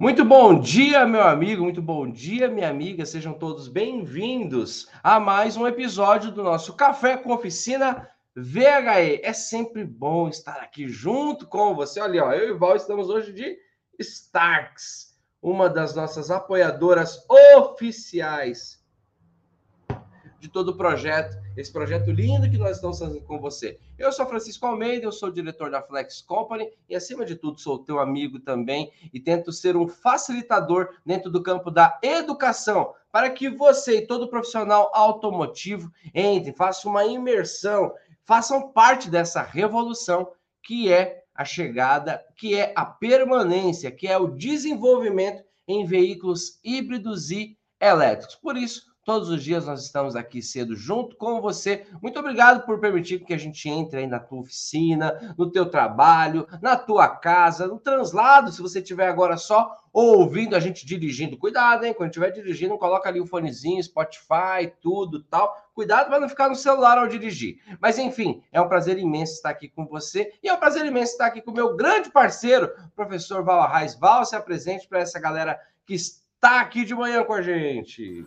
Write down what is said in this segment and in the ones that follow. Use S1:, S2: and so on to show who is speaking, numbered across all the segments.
S1: Muito bom dia, meu amigo, muito bom dia, minha amiga. Sejam todos bem-vindos a mais um episódio do nosso Café com Oficina VHE. É sempre bom estar aqui junto com você. Olha, ó, eu e o Val estamos hoje de Starks, uma das nossas apoiadoras oficiais de todo o projeto, esse projeto lindo que nós estamos fazendo com você. Eu sou Francisco Almeida, eu sou diretor da Flex Company e, acima de tudo, sou teu amigo também e tento ser um facilitador dentro do campo da educação para que você e todo profissional automotivo entre, faça uma imersão, façam parte dessa revolução que é a chegada, que é a permanência, que é o desenvolvimento em veículos híbridos e elétricos. Por isso, Todos os dias nós estamos aqui cedo junto com você. Muito obrigado por permitir que a gente entre aí na tua oficina, no teu trabalho, na tua casa, no translado, se você estiver agora só ouvindo a gente dirigindo. Cuidado, hein? Quando estiver dirigindo, coloca ali o fonezinho, Spotify, tudo tal. Cuidado para não ficar no celular ao dirigir. Mas enfim, é um prazer imenso estar aqui com você e é um prazer imenso estar aqui com o meu grande parceiro, professor Val Arraes. Val, se apresente para essa galera que está aqui de manhã com a gente.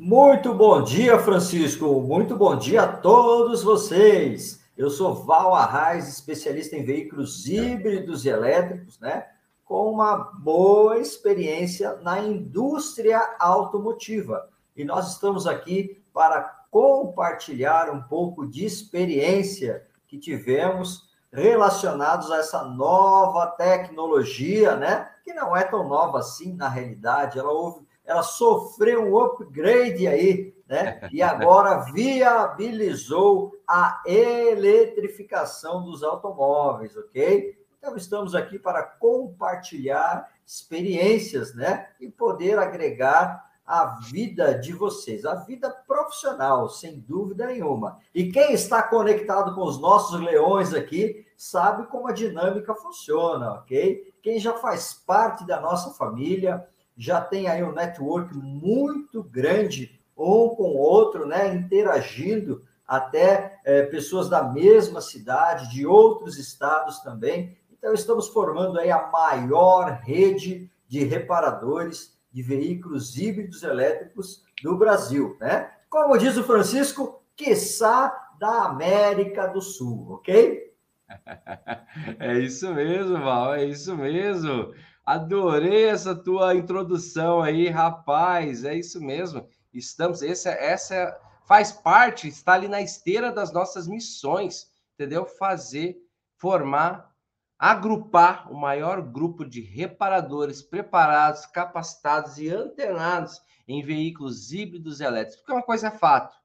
S2: Muito bom dia, Francisco. Muito bom dia a todos vocês. Eu sou Val Arraes, especialista em veículos híbridos e elétricos, né? Com uma boa experiência na indústria automotiva. E nós estamos aqui para compartilhar um pouco de experiência que tivemos relacionados a essa nova tecnologia, né? Que não é tão nova assim na realidade. Ela houve ela sofreu um upgrade aí, né? E agora viabilizou a eletrificação dos automóveis, ok? Então, estamos aqui para compartilhar experiências, né? E poder agregar a vida de vocês, a vida profissional, sem dúvida nenhuma. E quem está conectado com os nossos leões aqui sabe como a dinâmica funciona, ok? Quem já faz parte da nossa família, já tem aí um network muito grande, um com o outro, né, interagindo, até é, pessoas da mesma cidade, de outros estados também. Então, estamos formando aí a maior rede de reparadores de veículos híbridos elétricos do Brasil, né? Como diz o Francisco, quiçá da América do Sul, ok?
S1: É isso mesmo, Val, é isso mesmo. Adorei essa tua introdução aí, rapaz. É isso mesmo. Estamos, essa, essa faz parte, está ali na esteira das nossas missões, entendeu? Fazer, formar, agrupar o maior grupo de reparadores preparados, capacitados e antenados em veículos híbridos elétricos. Porque uma coisa é fato,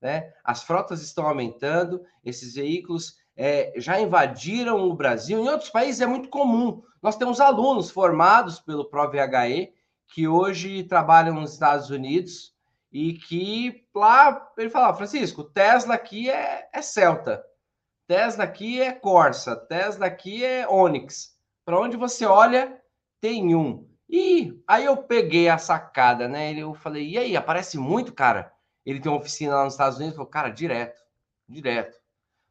S1: né? As frotas estão aumentando, esses veículos é, já invadiram o Brasil. Em outros países é muito comum. Nós temos alunos formados pelo ProVHE que hoje trabalham nos Estados Unidos e que lá ele fala, Francisco, Tesla aqui é, é Celta, Tesla aqui é Corsa, Tesla aqui é Onix. Para onde você olha, tem um. E aí eu peguei a sacada, né? Eu falei, e aí, aparece muito, cara? Ele tem uma oficina lá nos Estados Unidos, falou, cara, direto, direto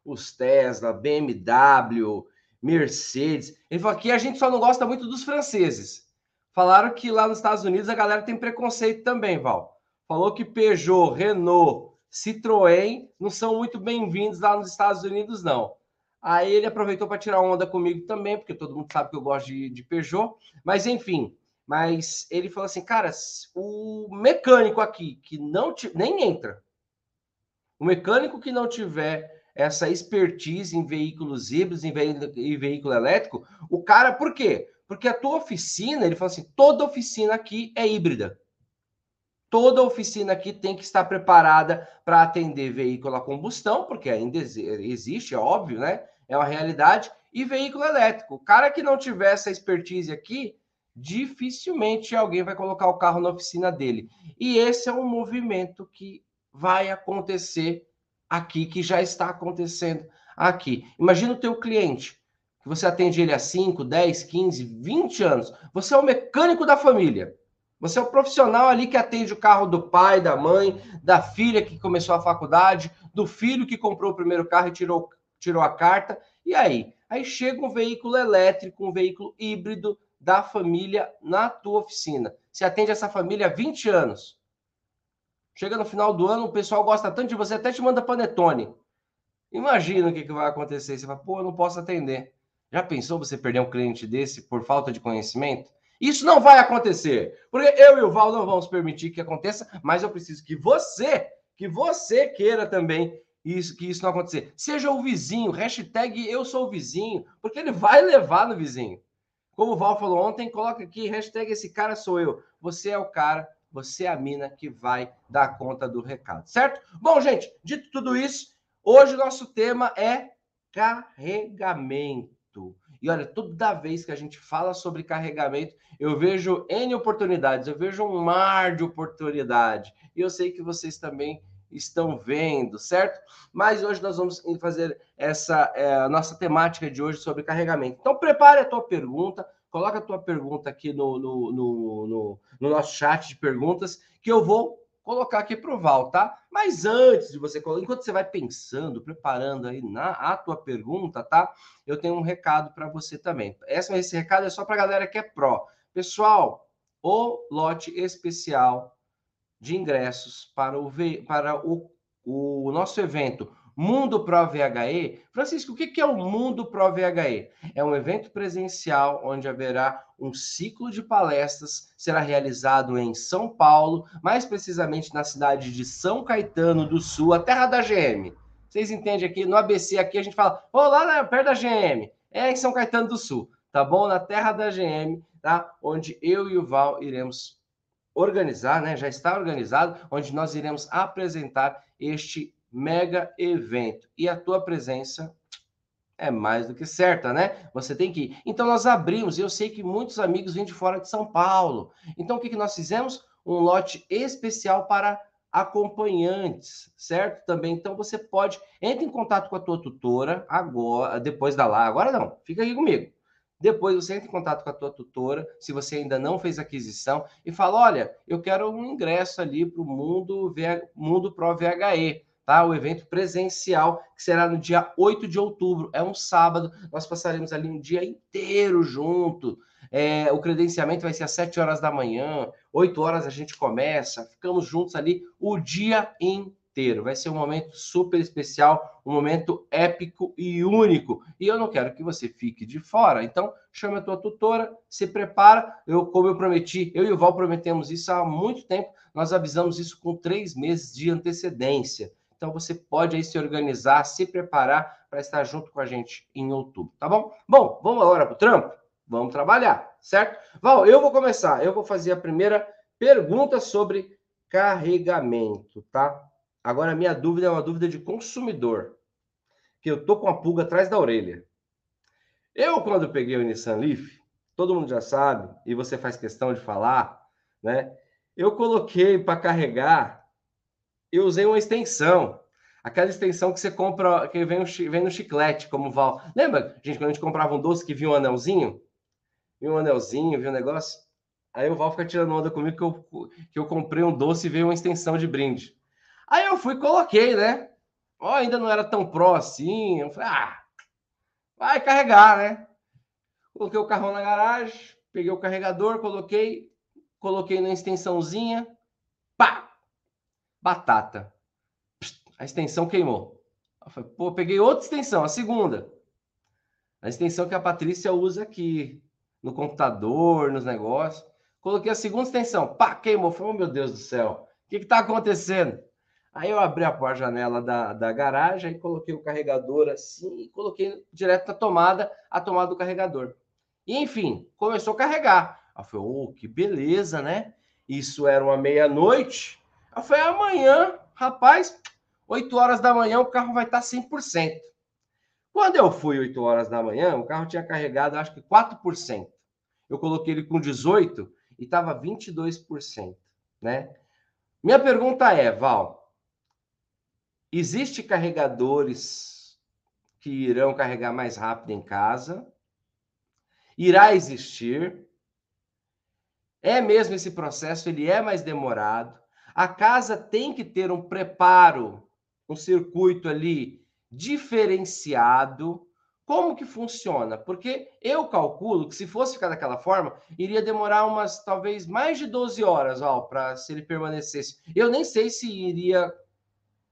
S1: os Tesla, BMW, Mercedes. Ele falou aqui a gente só não gosta muito dos franceses. Falaram que lá nos Estados Unidos a galera tem preconceito também, Val. Falou que Peugeot, Renault, Citroën não são muito bem-vindos lá nos Estados Unidos, não. Aí ele aproveitou para tirar onda comigo também, porque todo mundo sabe que eu gosto de, de Peugeot. Mas enfim, mas ele falou assim, cara, o mecânico aqui que não nem entra, o mecânico que não tiver essa expertise em veículos híbridos, em, em veículo elétrico, o cara, por quê? Porque a tua oficina, ele fala assim, toda oficina aqui é híbrida. Toda oficina aqui tem que estar preparada para atender veículo a combustão, porque ainda existe, é óbvio, né? É uma realidade. E veículo elétrico. O cara que não tiver essa expertise aqui, dificilmente alguém vai colocar o carro na oficina dele. E esse é um movimento que vai acontecer aqui que já está acontecendo aqui. Imagina o teu cliente, que você atende ele há 5, 10, 15, 20 anos. Você é o mecânico da família. Você é o profissional ali que atende o carro do pai, da mãe, da filha que começou a faculdade, do filho que comprou o primeiro carro e tirou, tirou a carta. E aí? Aí chega um veículo elétrico, um veículo híbrido da família na tua oficina. Você atende essa família há 20 anos. Chega no final do ano, o pessoal gosta tanto de você, até te manda panetone. Imagina o que, que vai acontecer. Você fala, pô, eu não posso atender. Já pensou você perder um cliente desse por falta de conhecimento? Isso não vai acontecer, porque eu e o Val não vamos permitir que aconteça, mas eu preciso que você, que você queira também isso, que isso não acontecer. Seja o vizinho, hashtag eu sou o vizinho, porque ele vai levar no vizinho. Como o Val falou ontem, coloca aqui, hashtag esse cara sou eu. Você é o cara, você é a mina que vai dar conta do recado, certo? Bom, gente, dito tudo isso, hoje o nosso tema é carregamento. E olha, toda vez que a gente fala sobre carregamento, eu vejo N oportunidades, eu vejo um mar de oportunidade. E eu sei que vocês também estão vendo, certo? Mas hoje nós vamos fazer essa é, nossa temática de hoje sobre carregamento. Então prepare a tua pergunta, coloca a tua pergunta aqui no, no, no, no, no nosso chat de perguntas, que eu vou colocar aqui para o Val, tá? Mas antes de você colocar, enquanto você vai pensando, preparando aí na a tua pergunta, tá? Eu tenho um recado para você também. Esse, esse recado é só para a galera que é pró. Pessoal, o lote especial de ingressos para o, para o, o nosso evento Mundo Pro VHE. Francisco, o que é o Mundo Pro VHE? É um evento presencial onde haverá um ciclo de palestras, será realizado em São Paulo, mais precisamente na cidade de São Caetano do Sul, a terra da GM. Vocês entendem aqui? No ABC aqui a gente fala, oh, lá né, perto da GM, é em São Caetano do Sul, tá bom? Na terra da GM, tá? Onde eu e o Val iremos organizar, né? Já está organizado, onde nós iremos apresentar este mega evento. E a tua presença é mais do que certa, né? Você tem que ir. Então nós abrimos, eu sei que muitos amigos vêm de fora de São Paulo. Então o que, que nós fizemos? Um lote especial para acompanhantes, certo? Também, então você pode entre em contato com a tua tutora agora, depois da lá, agora não, fica aqui comigo. Depois você entra em contato com a tua tutora, se você ainda não fez aquisição, e fala: olha, eu quero um ingresso ali para o mundo, mundo Pro VHE tá? O evento presencial, que será no dia 8 de outubro, é um sábado, nós passaremos ali um dia inteiro junto. É, o credenciamento vai ser às 7 horas da manhã, 8 horas a gente começa, ficamos juntos ali o dia inteiro. Vai ser um momento super especial, um momento épico e único. E eu não quero que você fique de fora. Então, chame a tua tutora, se prepara. Eu, como eu prometi, eu e o Val prometemos isso há muito tempo. Nós avisamos isso com três meses de antecedência. Então você pode aí se organizar, se preparar para estar junto com a gente em outubro, tá bom? Bom, vamos agora para o trampo? Vamos trabalhar, certo? Val, eu vou começar. Eu vou fazer a primeira pergunta sobre carregamento, tá? Agora, minha dúvida é uma dúvida de consumidor, que eu tô com a pulga atrás da orelha. Eu, quando peguei o Nissan Leaf, todo mundo já sabe, e você faz questão de falar, né? Eu coloquei para carregar eu usei uma extensão. Aquela extensão que você compra, que vem, vem no chiclete, como Val. Lembra, gente, quando a gente comprava um doce que vinha um anelzinho? Vinha um anelzinho, vinha um negócio. Aí o Val fica tirando onda comigo que eu, que eu comprei um doce e veio uma extensão de brinde. Aí eu fui coloquei, né? Oh, ainda não era tão pró assim. Eu falei, ah, vai carregar, né? Coloquei o carrão na garagem, peguei o carregador, coloquei, coloquei na extensãozinha, pá, batata. A extensão queimou. Eu falei, pô, peguei outra extensão, a segunda. A extensão que a Patrícia usa aqui, no computador, nos negócios. Coloquei a segunda extensão, pá, queimou. falei, oh, meu Deus do céu, o que está acontecendo? Aí eu abri a porta janela da, da garagem e coloquei o carregador assim e coloquei direto na tomada, a tomada do carregador. E enfim, começou a carregar. Eu falei, oh, que beleza, né? Isso era uma meia-noite. Eu falei, amanhã, rapaz, 8 horas da manhã o carro vai estar 100%. Quando eu fui 8 horas da manhã, o carro tinha carregado, acho que 4%. Eu coloquei ele com 18 e estava 22%, né? Minha pergunta é, Val, existe carregadores que irão carregar mais rápido em casa? Irá existir? É mesmo esse processo, ele é mais demorado? A casa tem que ter um preparo, um circuito ali diferenciado. Como que funciona? Porque eu calculo que se fosse ficar daquela forma, iria demorar umas talvez mais de 12 horas, ó, para se ele permanecesse. Eu nem sei se iria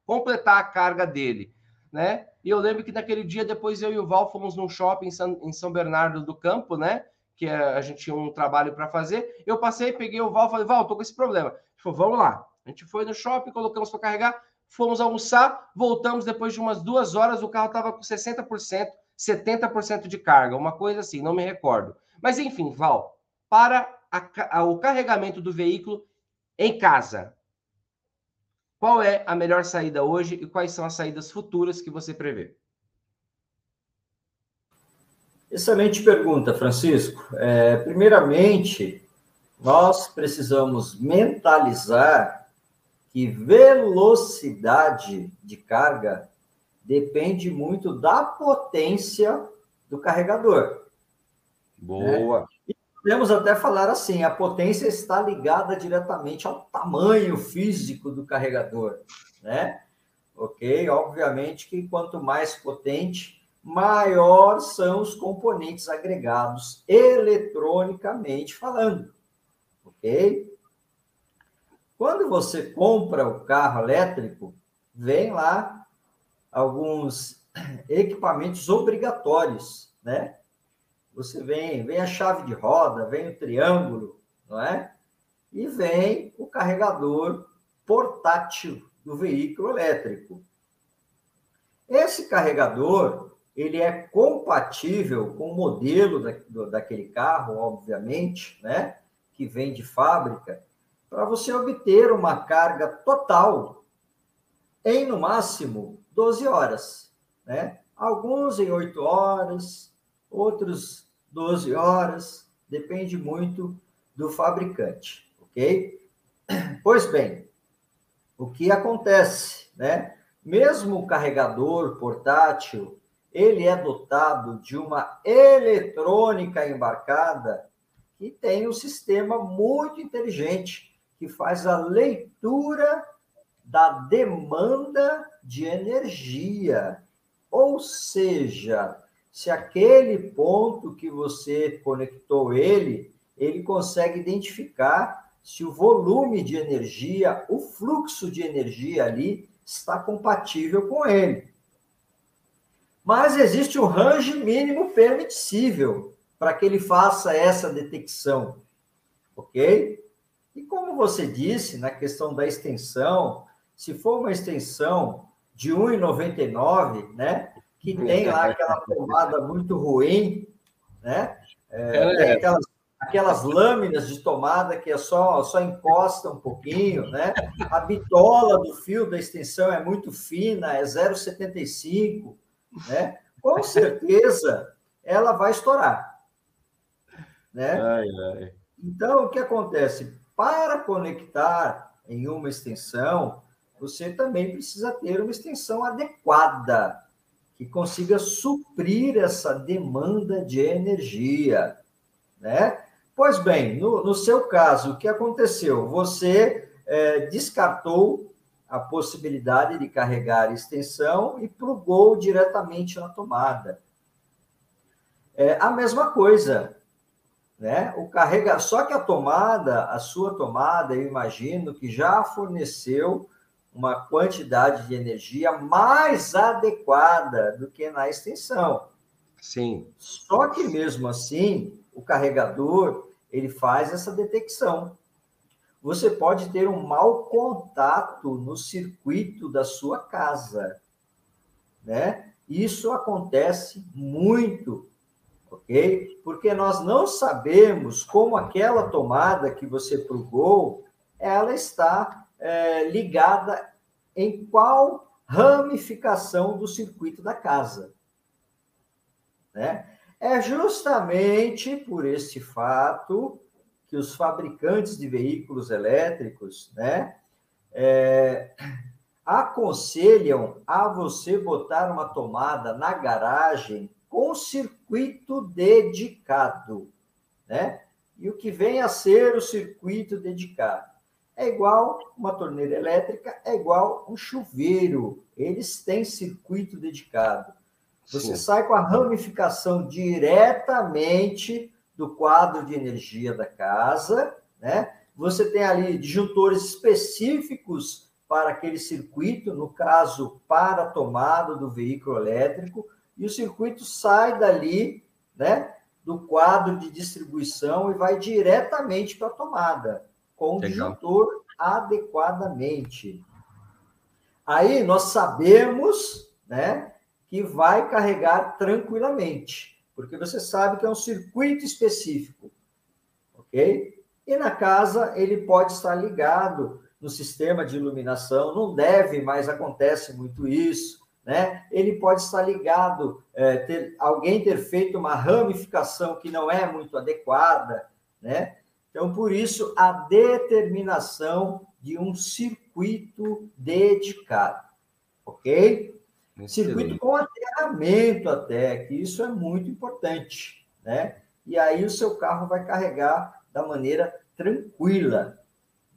S1: completar a carga dele, né? E eu lembro que naquele dia depois eu e o Val fomos num shopping em São, em São Bernardo do Campo, né? Que a gente tinha um trabalho para fazer. Eu passei, peguei o Val, falei: "Val, tô com esse problema". Ele falou: "Vamos lá". A gente foi no shopping, colocamos para carregar, fomos almoçar, voltamos depois de umas duas horas, o carro estava com 60%, 70% de carga, uma coisa assim, não me recordo. Mas enfim, Val, para a, a, o carregamento do veículo em casa, qual é a melhor saída hoje e quais são as saídas futuras que você prevê?
S2: Excelente pergunta, Francisco. É, primeiramente, nós precisamos mentalizar que velocidade de carga depende muito da potência do carregador.
S1: Boa. Né?
S2: E podemos até falar assim: a potência está ligada diretamente ao tamanho físico do carregador, né? Ok? Obviamente que quanto mais potente, maior são os componentes agregados eletronicamente falando. Ok? Quando você compra o carro elétrico, vem lá alguns equipamentos obrigatórios, né? Você vem, vem a chave de roda, vem o triângulo, não é? E vem o carregador portátil do veículo elétrico. Esse carregador, ele é compatível com o modelo da, do, daquele carro, obviamente, né? Que vem de fábrica, para você obter uma carga total em, no máximo, 12 horas. Né? Alguns em 8 horas, outros 12 horas, depende muito do fabricante, ok? Pois bem, o que acontece, né? Mesmo o carregador portátil, ele é dotado de uma eletrônica embarcada que tem um sistema muito inteligente que faz a leitura da demanda de energia. Ou seja, se aquele ponto que você conectou ele, ele consegue identificar se o volume de energia, o fluxo de energia ali está compatível com ele. Mas existe um range mínimo permissível para que ele faça essa detecção, ok? E como você disse, na questão da extensão, se for uma extensão de 1,99, né? Que tem lá aquela tomada muito ruim, né? É, é. Aquelas, aquelas, lâminas de tomada que é só, só encosta um pouquinho, né? A bitola do fio da extensão é muito fina, é 0,75, né? Com certeza ela vai estourar, né? Ai, ai. Então, o que acontece? Para conectar em uma extensão, você também precisa ter uma extensão adequada, que consiga suprir essa demanda de energia, né? Pois bem, no, no seu caso, o que aconteceu? Você é, descartou a possibilidade de carregar extensão e plugou diretamente na tomada. É a mesma coisa, né? O carrega, só que a tomada, a sua tomada, eu imagino que já forneceu uma quantidade de energia mais adequada do que na extensão.
S1: Sim.
S2: Só que mesmo assim, o carregador, ele faz essa detecção. Você pode ter um mau contato no circuito da sua casa, né? Isso acontece muito ok? Porque nós não sabemos como aquela tomada que você plugou, ela está é, ligada em qual ramificação do circuito da casa. Né? É justamente por esse fato que os fabricantes de veículos elétricos, né, é, aconselham a você botar uma tomada na garagem com circuito dedicado, né? E o que vem a ser o circuito dedicado? É igual uma torneira elétrica, é igual um chuveiro. Eles têm circuito dedicado. Você Sim. sai com a ramificação diretamente do quadro de energia da casa, né? Você tem ali disjuntores específicos para aquele circuito, no caso, para a tomada do veículo elétrico, e o circuito sai dali, né, do quadro de distribuição e vai diretamente para a tomada, com o disjuntor adequadamente. Aí nós sabemos, né, que vai carregar tranquilamente, porque você sabe que é um circuito específico, ok? E na casa ele pode estar ligado no sistema de iluminação, não deve, mas acontece muito isso, né? Ele pode estar ligado, é, ter, alguém ter feito uma ramificação que não é muito adequada, né? Então, por isso, a determinação de um circuito dedicado, ok? Excelente. Circuito com aterramento até, que isso é muito importante, né? E aí o seu carro vai carregar da maneira tranquila,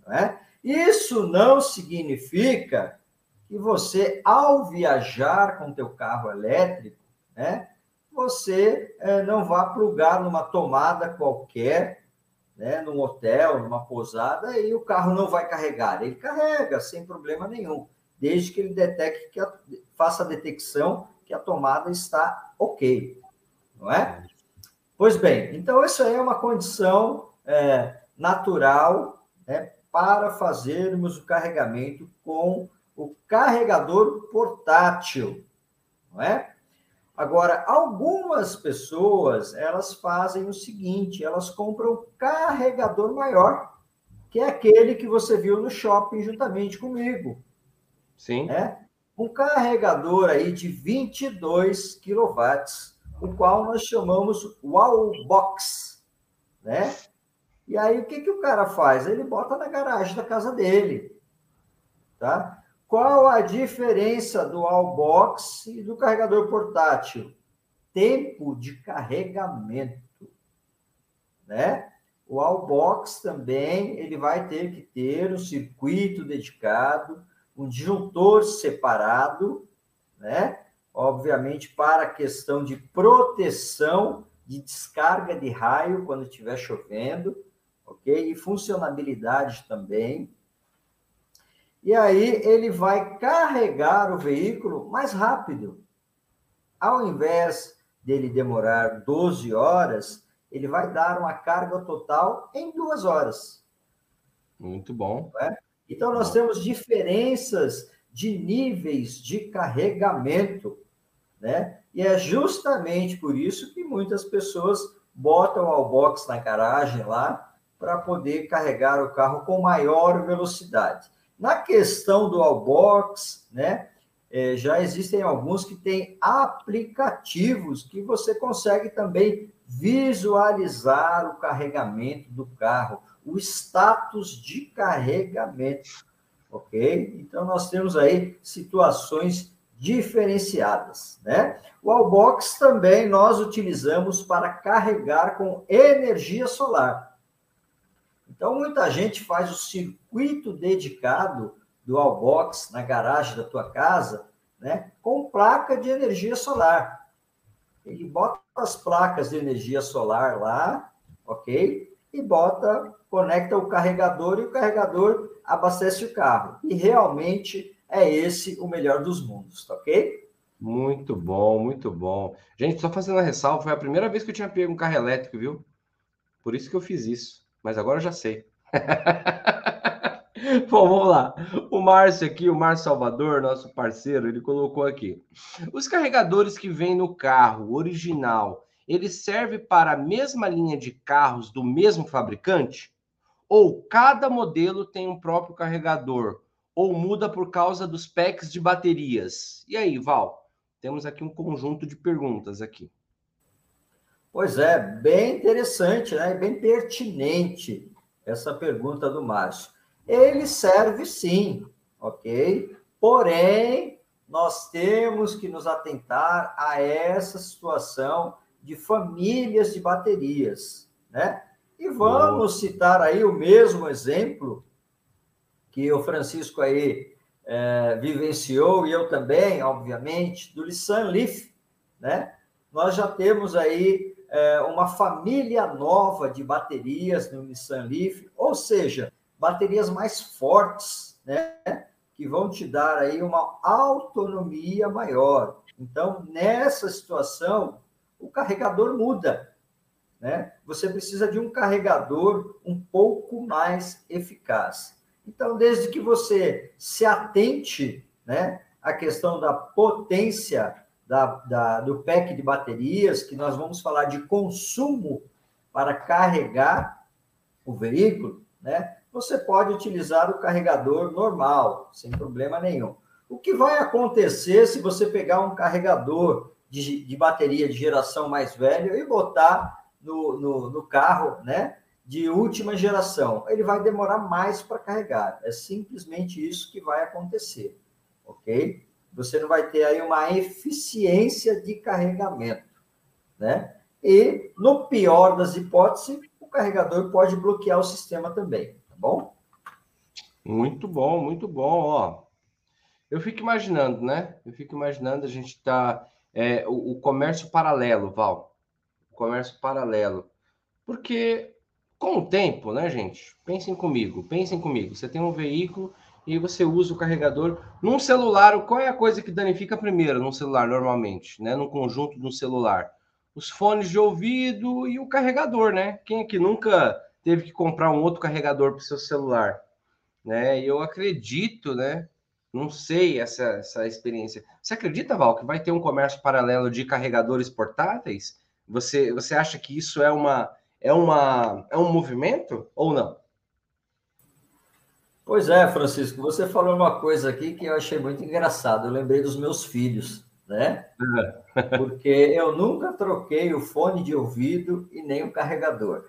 S2: não é? Isso não significa que você, ao viajar com teu carro elétrico, né, você é, não vá plugar numa tomada qualquer, né, num hotel, numa pousada, e o carro não vai carregar. Ele carrega sem problema nenhum, desde que ele detecte que a, faça a detecção que a tomada está ok, não é? Pois bem, então isso aí é uma condição é, natural né, para fazermos o carregamento com o carregador portátil, não é? Agora, algumas pessoas, elas fazem o seguinte, elas compram o carregador maior, que é aquele que você viu no shopping juntamente comigo.
S1: Sim.
S2: Né? Um carregador aí de 22 kW, o qual nós chamamos Wallbox, né? E aí, o que, que o cara faz? Ele bota na garagem da casa dele. Tá? Qual a diferença do Allbox e do carregador portátil? Tempo de carregamento. Né? O Allbox também ele vai ter que ter um circuito dedicado, um disjuntor separado, né? Obviamente para a questão de proteção de descarga de raio quando estiver chovendo ok? E funcionabilidade também. E aí ele vai carregar o veículo mais rápido. Ao invés dele demorar 12 horas, ele vai dar uma carga total em duas horas.
S1: Muito bom.
S2: É? Então, nós temos diferenças de níveis de carregamento, né? E é justamente por isso que muitas pessoas botam o box na garagem lá para poder carregar o carro com maior velocidade. Na questão do Allbox, né, é, já existem alguns que têm aplicativos que você consegue também visualizar o carregamento do carro, o status de carregamento, ok? Então, nós temos aí situações diferenciadas, né? O Allbox também nós utilizamos para carregar com energia solar. Então, muita gente faz o circuito dedicado do Allbox na garagem da tua casa, né, com placa de energia solar. Ele bota as placas de energia solar lá, ok? E bota, conecta o carregador e o carregador abastece o carro. E realmente é esse o melhor dos mundos, tá ok?
S1: Muito bom, muito bom. Gente, só fazendo uma ressalva, foi a primeira vez que eu tinha pego um carro elétrico, viu? Por isso que eu fiz isso mas agora eu já sei. Bom, vamos lá. O Márcio aqui, o Márcio Salvador, nosso parceiro, ele colocou aqui. Os carregadores que vêm no carro original, ele serve para a mesma linha de carros do mesmo fabricante? Ou cada modelo tem um próprio carregador? Ou muda por causa dos packs de baterias? E aí, Val? Temos aqui um conjunto de perguntas aqui.
S2: Pois é, bem interessante, né? bem pertinente essa pergunta do Márcio. Ele serve sim, ok? Porém, nós temos que nos atentar a essa situação de famílias de baterias, né? E vamos citar aí o mesmo exemplo que o Francisco aí é, vivenciou, e eu também, obviamente, do Nissan Leaf, né? Nós já temos aí é, uma família nova de baterias no Nissan Leaf, ou seja, baterias mais fortes, né? Que vão te dar aí uma autonomia maior. Então, nessa situação, o carregador muda, né? Você precisa de um carregador um pouco mais eficaz. Então, desde que você se atente, né, à questão da potência da, da, do pack de baterias, que nós vamos falar de consumo para carregar o veículo, né? Você pode utilizar o carregador normal, sem problema nenhum. O que vai acontecer se você pegar um carregador de, de bateria de geração mais velha e botar no, no, no carro, né? De última geração, ele vai demorar mais para carregar. É simplesmente isso que vai acontecer, ok? Você não vai ter aí uma eficiência de carregamento, né? E, no pior das hipóteses, o carregador pode bloquear o sistema também, tá bom?
S1: Muito bom, muito bom, ó. Eu fico imaginando, né? Eu fico imaginando a gente tá é, o, o comércio paralelo, Val. O comércio paralelo. Porque com o tempo, né, gente? Pensem comigo, pensem comigo. Você tem um veículo e você usa o carregador. Num celular, qual é a coisa que danifica primeiro num celular, normalmente, né? Num conjunto do celular? Os fones de ouvido e o carregador, né? Quem é que nunca teve que comprar um outro carregador para o seu celular? Né? Eu acredito, né? Não sei essa, essa experiência. Você acredita, Val, que vai ter um comércio paralelo de carregadores portáteis? Você, você acha que isso é uma é uma é um movimento ou não?
S2: Pois é, Francisco, você falou uma coisa aqui que eu achei muito engraçado. Eu lembrei dos meus filhos, né? É. Porque eu nunca troquei o fone de ouvido e nem o carregador.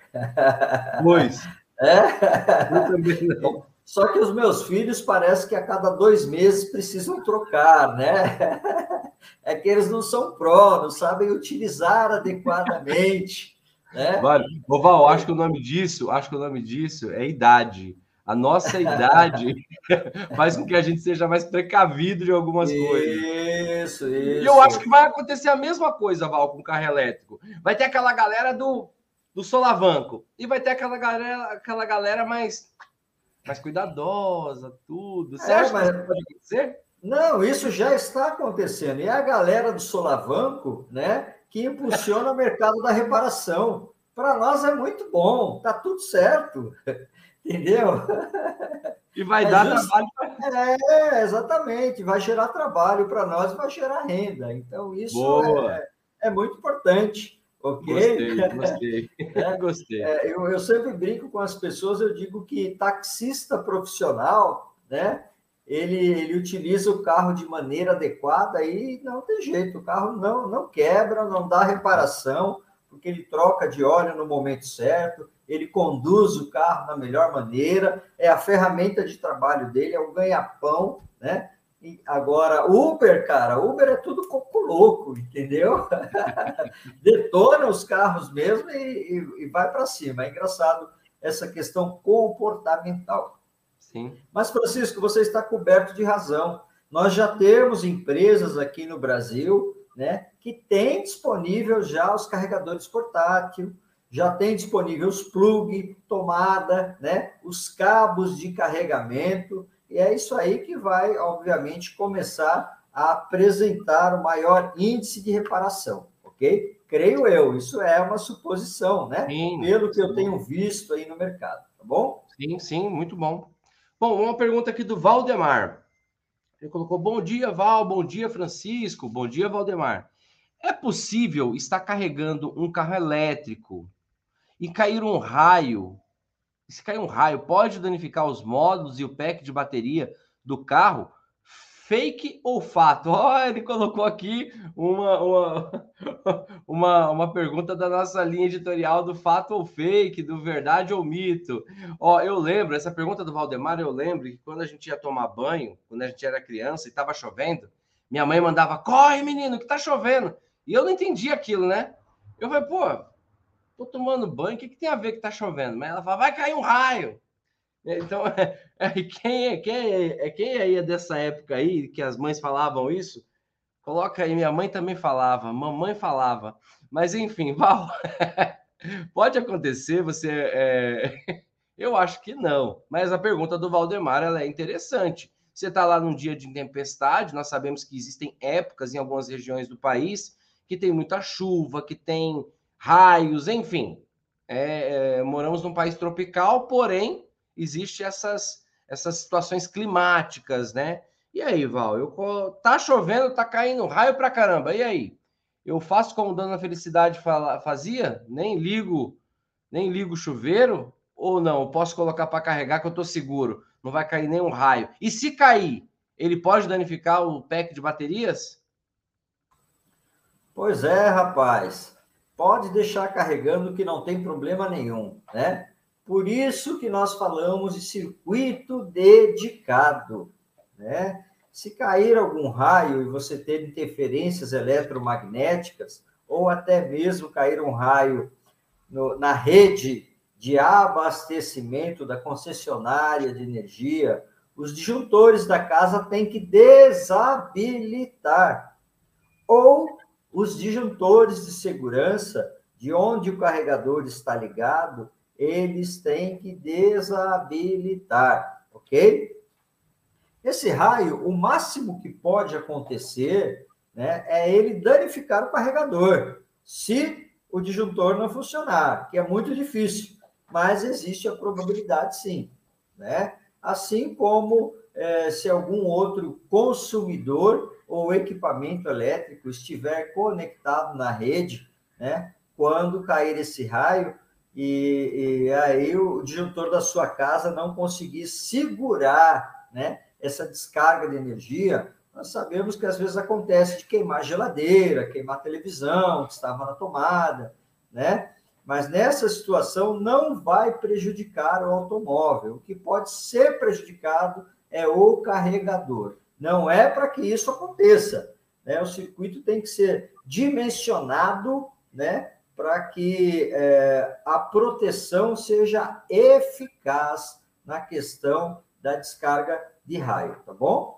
S1: Pois.
S2: É? Eu também não. Só que os meus filhos parece que a cada dois meses precisam trocar, né? É que eles não são pró, não sabem utilizar adequadamente. Né?
S1: Vale. Ô, Val, acho que o nome disso, acho que o nome disso é idade. A nossa idade faz com que a gente seja mais precavido de algumas
S2: isso,
S1: coisas.
S2: Isso, isso.
S1: E eu acho que vai acontecer a mesma coisa, Val, com o carro elétrico. Vai ter aquela galera do, do solavanco. E vai ter aquela galera, aquela galera mais, mais cuidadosa, tudo. Você
S2: é,
S1: acha
S2: mas...
S1: que isso pode acontecer?
S2: Não, isso já está acontecendo. E a galera do solavanco, né, que impulsiona o mercado da reparação. Para nós é muito bom, tá tudo certo. Entendeu?
S1: E vai é dar just... trabalho.
S2: É, exatamente. Vai gerar trabalho para nós e vai gerar renda. Então, isso é, é, muito importante. Ok?
S1: Gostei, gostei. É, gostei.
S2: É, eu, eu sempre brinco com as pessoas, eu digo que taxista profissional, né? Ele, ele utiliza o carro de maneira adequada e não tem jeito, o carro não, não quebra, não dá reparação, porque ele troca de óleo no momento certo, ele conduz o carro da melhor maneira, é a ferramenta de trabalho dele, é o ganha-pão, né? E agora, Uber, cara, Uber é tudo coco louco, entendeu? Detona os carros mesmo e, e, e vai para cima. É engraçado essa questão comportamental.
S1: Sim.
S2: Mas, Francisco, você está coberto de razão. Nós já temos empresas aqui no Brasil né, que têm disponível já os carregadores portáteis, já tem disponível os plug, tomada, né? os cabos de carregamento, e é isso aí que vai, obviamente, começar a apresentar o maior índice de reparação, ok? Creio eu, isso é uma suposição, né? Sim, Pelo que eu tenho visto aí no mercado, tá bom?
S1: Sim, sim, muito bom. Bom, uma pergunta aqui do Valdemar. Ele colocou: Bom dia, Val, bom dia, Francisco, bom dia, Valdemar. É possível estar carregando um carro elétrico e cair um raio, se cair um raio, pode danificar os módulos e o pack de bateria do carro? Fake ou fato? Oh, ele colocou aqui uma, uma, uma, uma pergunta da nossa linha editorial do fato ou fake, do verdade ou mito. Oh, eu lembro, essa pergunta do Valdemar, eu lembro que quando a gente ia tomar banho, quando a gente era criança e estava chovendo, minha mãe mandava, corre, menino, que tá chovendo. E eu não entendi aquilo, né? Eu falei, pô, tô tomando banho, o que, que tem a ver que tá chovendo? Mas ela fala, vai cair um raio. Então, é, é, quem, é, quem, é, é, quem aí é dessa época aí, que as mães falavam isso, Coloca aí, minha mãe também falava, mamãe falava. Mas enfim, Val, pode acontecer, você. É... Eu acho que não. Mas a pergunta do Valdemar ela é interessante. Você está lá num dia de tempestade, nós sabemos que existem épocas em algumas regiões do país que tem muita chuva, que tem raios, enfim. É, é, moramos num país tropical, porém, existe essas, essas situações climáticas, né? E aí, Val, eu, tá chovendo, tá caindo raio pra caramba. E aí? Eu faço como Dona Felicidade fazia? Nem ligo, nem ligo o chuveiro? Ou não? Posso colocar para carregar que eu tô seguro. Não vai cair nenhum raio. E se cair, ele pode danificar o pack de baterias?
S2: Pois é, rapaz. Pode deixar carregando que não tem problema nenhum, né? Por isso que nós falamos de circuito dedicado, né? Se cair algum raio e você ter interferências eletromagnéticas, ou até mesmo cair um raio no, na rede de abastecimento da concessionária de energia, os disjuntores da casa têm que desabilitar. Ou os disjuntores de segurança, de onde o carregador está ligado, eles têm que desabilitar, ok? Esse raio, o máximo que pode acontecer né, é ele danificar o carregador, se o disjuntor não funcionar, que é muito difícil, mas existe a probabilidade sim. Né? Assim como é, se algum outro consumidor ou equipamento elétrico estiver conectado na rede, né? quando cair esse raio, e, e aí o disjuntor da sua casa não conseguir segurar né, essa descarga de energia, nós sabemos que às vezes acontece de queimar geladeira, queimar televisão que estava na tomada, né? Mas nessa situação não vai prejudicar o automóvel. O que pode ser prejudicado é o carregador. Não é para que isso aconteça. Né? O circuito tem que ser dimensionado né? Para que é, a proteção seja eficaz na questão da descarga de raio, tá bom?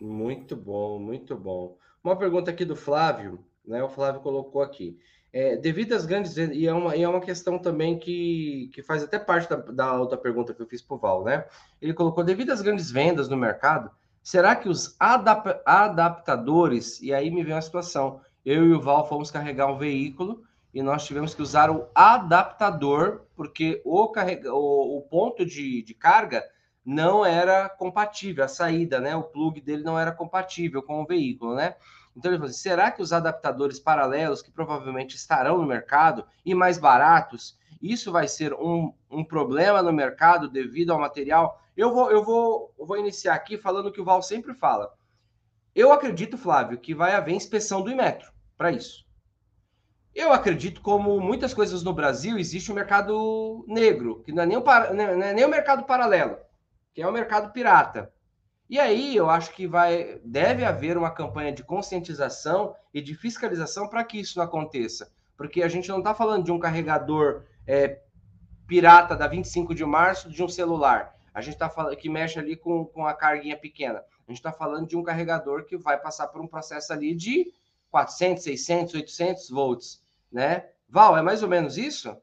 S1: Muito bom, muito bom. Uma pergunta aqui do Flávio, né? O Flávio colocou aqui. É, devido às grandes e é uma, e é uma questão também que, que faz até parte da, da outra pergunta que eu fiz para o Val, né? Ele colocou, devido às grandes vendas no mercado, será que os adap adaptadores, e aí me vem uma situação, eu e o Val fomos carregar um veículo e nós tivemos que usar o adaptador, porque o, carrega, o, o ponto de, de carga não era compatível, a saída, né? O plug dele não era compatível com o veículo, né? Então ele falou assim: será que os adaptadores paralelos, que provavelmente estarão no mercado e mais baratos, isso vai ser um, um problema no mercado devido ao material? Eu vou, eu vou, eu vou iniciar aqui falando o que o Val sempre fala. Eu acredito, Flávio, que vai haver inspeção do Imetro para isso. Eu acredito, como muitas coisas no Brasil, existe um mercado negro, que não é nem, um, não é nem um mercado paralelo, que é um mercado pirata. E aí eu acho que vai, deve haver uma campanha de conscientização e de fiscalização para que isso não aconteça. Porque a gente não está falando de um carregador é, pirata da 25 de março de um celular. A gente está falando que mexe ali com, com a carguinha pequena. A gente está falando de um carregador que vai passar por um processo ali de 400, 600, 800 volts, né? Val, é mais ou menos isso?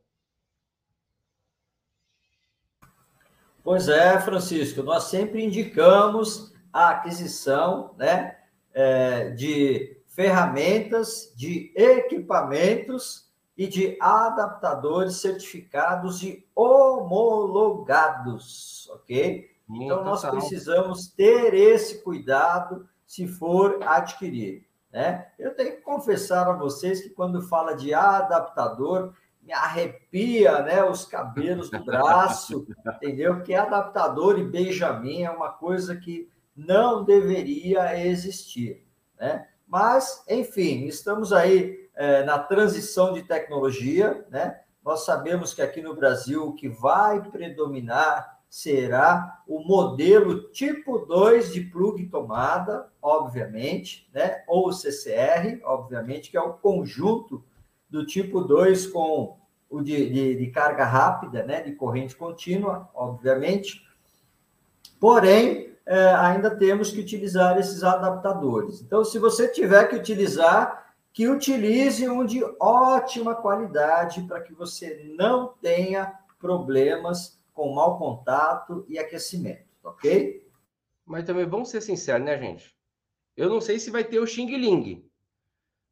S2: Pois é, Francisco, nós sempre indicamos a aquisição né, é, de ferramentas, de equipamentos e de adaptadores certificados e homologados, ok? Então, nós precisamos ter esse cuidado se for adquirir. Né? Eu tenho que confessar a vocês que quando fala de adaptador, me arrepia, né, os cabelos do braço, entendeu? Que adaptador e Benjamin é uma coisa que não deveria existir, né? Mas, enfim, estamos aí é, na transição de tecnologia, né? Nós sabemos que aqui no Brasil o que vai predominar será o modelo tipo 2 de plug tomada, obviamente, né? Ou o CCR, obviamente, que é o conjunto do tipo 2 com o de, de, de, carga rápida, né, de corrente contínua, obviamente. Porém, é, ainda temos que utilizar esses adaptadores. Então, se você tiver que utilizar, que utilize um de ótima qualidade para que você não tenha problemas com mau contato e aquecimento, ok?
S1: Mas também vamos ser sinceros, né, gente? Eu não sei se vai ter o Xing Ling,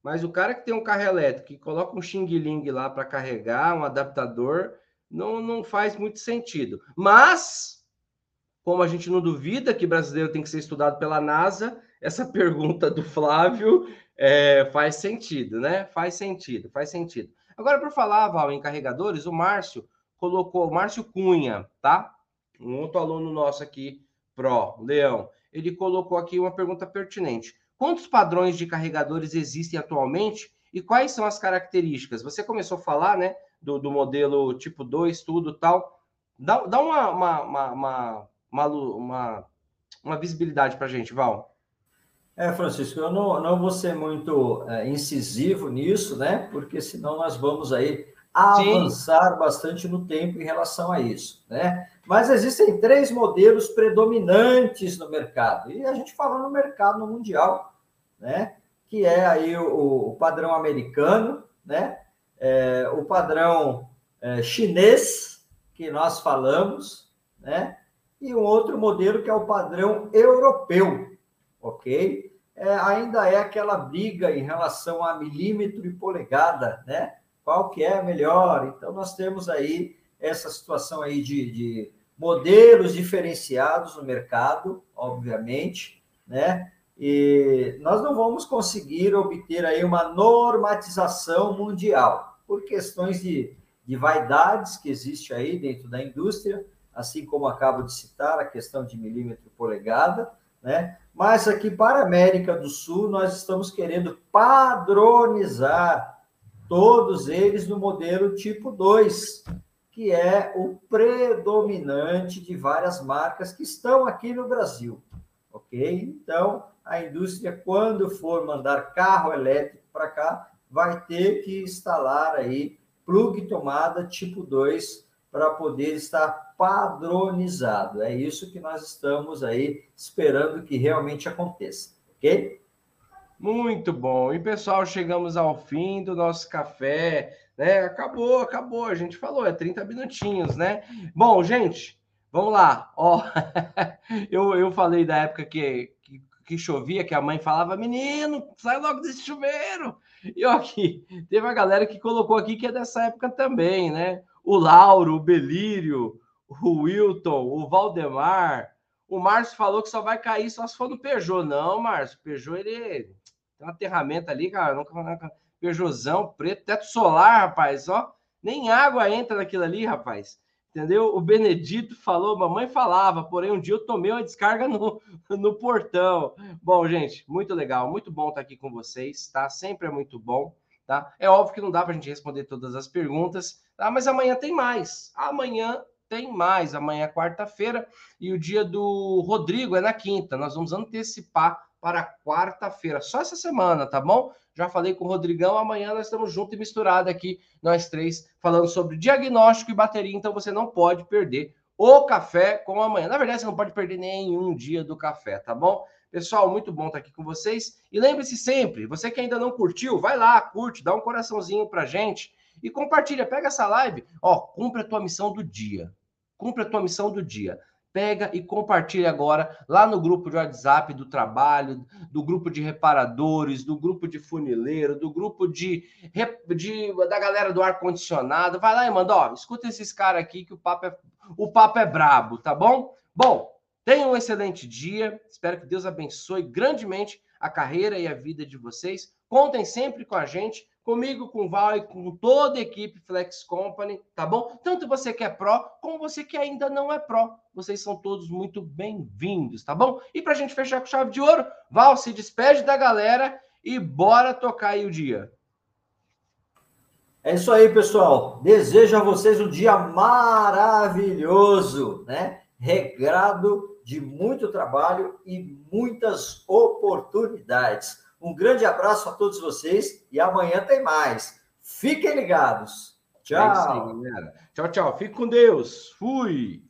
S1: mas o cara que tem um carro elétrico e coloca um Xing Ling lá para carregar, um adaptador, não, não faz muito sentido. Mas, como a gente não duvida que brasileiro tem que ser estudado pela NASA, essa pergunta do Flávio é, faz sentido, né? Faz sentido, faz sentido. Agora, para falar, Val, em carregadores, o Márcio colocou, Márcio Cunha, tá? Um outro aluno nosso aqui, Pro, Leão, ele colocou aqui uma pergunta pertinente. Quantos padrões de carregadores existem atualmente e quais são as características? Você começou a falar, né, do, do modelo tipo 2, tudo tal. Dá, dá uma, uma, uma, uma, uma, uma visibilidade para a gente, Val.
S2: É, Francisco, eu não, não vou ser muito é, incisivo nisso, né? Porque senão nós vamos aí avançar Sim. bastante no tempo em relação a isso, né? Mas existem três modelos predominantes no mercado, e a gente fala no mercado no mundial, né? Que é aí o, o padrão americano, né? É, o padrão é, chinês, que nós falamos, né? E um outro modelo que é o padrão europeu, ok? É, ainda é aquela briga em relação a milímetro e polegada, né? Qual que é melhor. Então, nós temos aí essa situação aí de, de modelos diferenciados no mercado, obviamente, né? E nós não vamos conseguir obter aí uma normatização mundial por questões de, de vaidades que existe aí dentro da indústria, assim como acabo de citar a questão de milímetro polegada, né? Mas aqui para a América do Sul nós estamos querendo padronizar todos eles no modelo tipo 2, que é o predominante de várias marcas que estão aqui no Brasil. Ok? Então, a indústria, quando for mandar carro elétrico para cá, vai ter que instalar aí plug tomada tipo 2 para poder estar padronizado. É isso que nós estamos aí esperando que realmente aconteça, ok?
S1: Muito bom. E pessoal, chegamos ao fim do nosso café, né? Acabou, acabou. A gente falou, é 30 minutinhos, né? Bom, gente, vamos lá. Ó, eu, eu falei da época que, que, que chovia, que a mãe falava, menino, sai logo desse chuveiro. E ó, aqui, teve a galera que colocou aqui que é dessa época também, né? O Lauro, o Belírio, o Wilton, o Valdemar. O Márcio falou que só vai cair só se for no Peugeot. Não, Márcio, Peugeot ele tem uma aterramento ali, cara, nunca Peugeotzão, preto, teto solar, rapaz, ó. Nem água entra naquilo ali, rapaz. Entendeu? O Benedito falou, mamãe falava, porém um dia eu tomei uma descarga no, no portão. Bom, gente, muito legal, muito bom estar aqui com vocês, tá? Sempre é muito bom, tá? É óbvio que não dá para a gente responder todas as perguntas, tá? Mas amanhã tem mais. Amanhã tem mais. Amanhã é quarta-feira e o dia do Rodrigo é na quinta. Nós vamos antecipar para quarta-feira, só essa semana, tá bom? Já falei com o Rodrigão, amanhã nós estamos juntos e misturados aqui, nós três, falando sobre diagnóstico e bateria, então você não pode perder o café com amanhã. Na verdade, você não pode perder nenhum dia do café, tá bom? Pessoal, muito bom estar aqui com vocês. E lembre-se sempre, você que ainda não curtiu, vai lá, curte, dá um coraçãozinho pra gente e compartilha, pega essa live, ó, cumpre a tua missão do dia. Cumpre a tua missão do dia pega e compartilha agora lá no grupo de WhatsApp do trabalho, do grupo de reparadores, do grupo de funileiro, do grupo de, de da galera do ar condicionado. Vai lá e manda, ó, escuta esses caras aqui que o papo é o papo é brabo, tá bom? Bom, tenha um excelente dia. Espero que Deus abençoe grandemente a carreira e a vida de vocês. Contem sempre com a gente comigo, com o Val e com toda a equipe Flex Company, tá bom? Tanto você que é pró, como você que ainda não é pró. Vocês são todos muito bem-vindos, tá bom? E para a gente fechar com chave de ouro, Val, se despede da galera e bora tocar aí o dia.
S2: É isso aí, pessoal. Desejo a vocês um dia maravilhoso, né? Regrado de muito trabalho e muitas oportunidades. Um grande abraço a todos vocês e amanhã tem mais. Fiquem ligados. Tchau. É
S1: aí, tchau, tchau. Fique com Deus. Fui.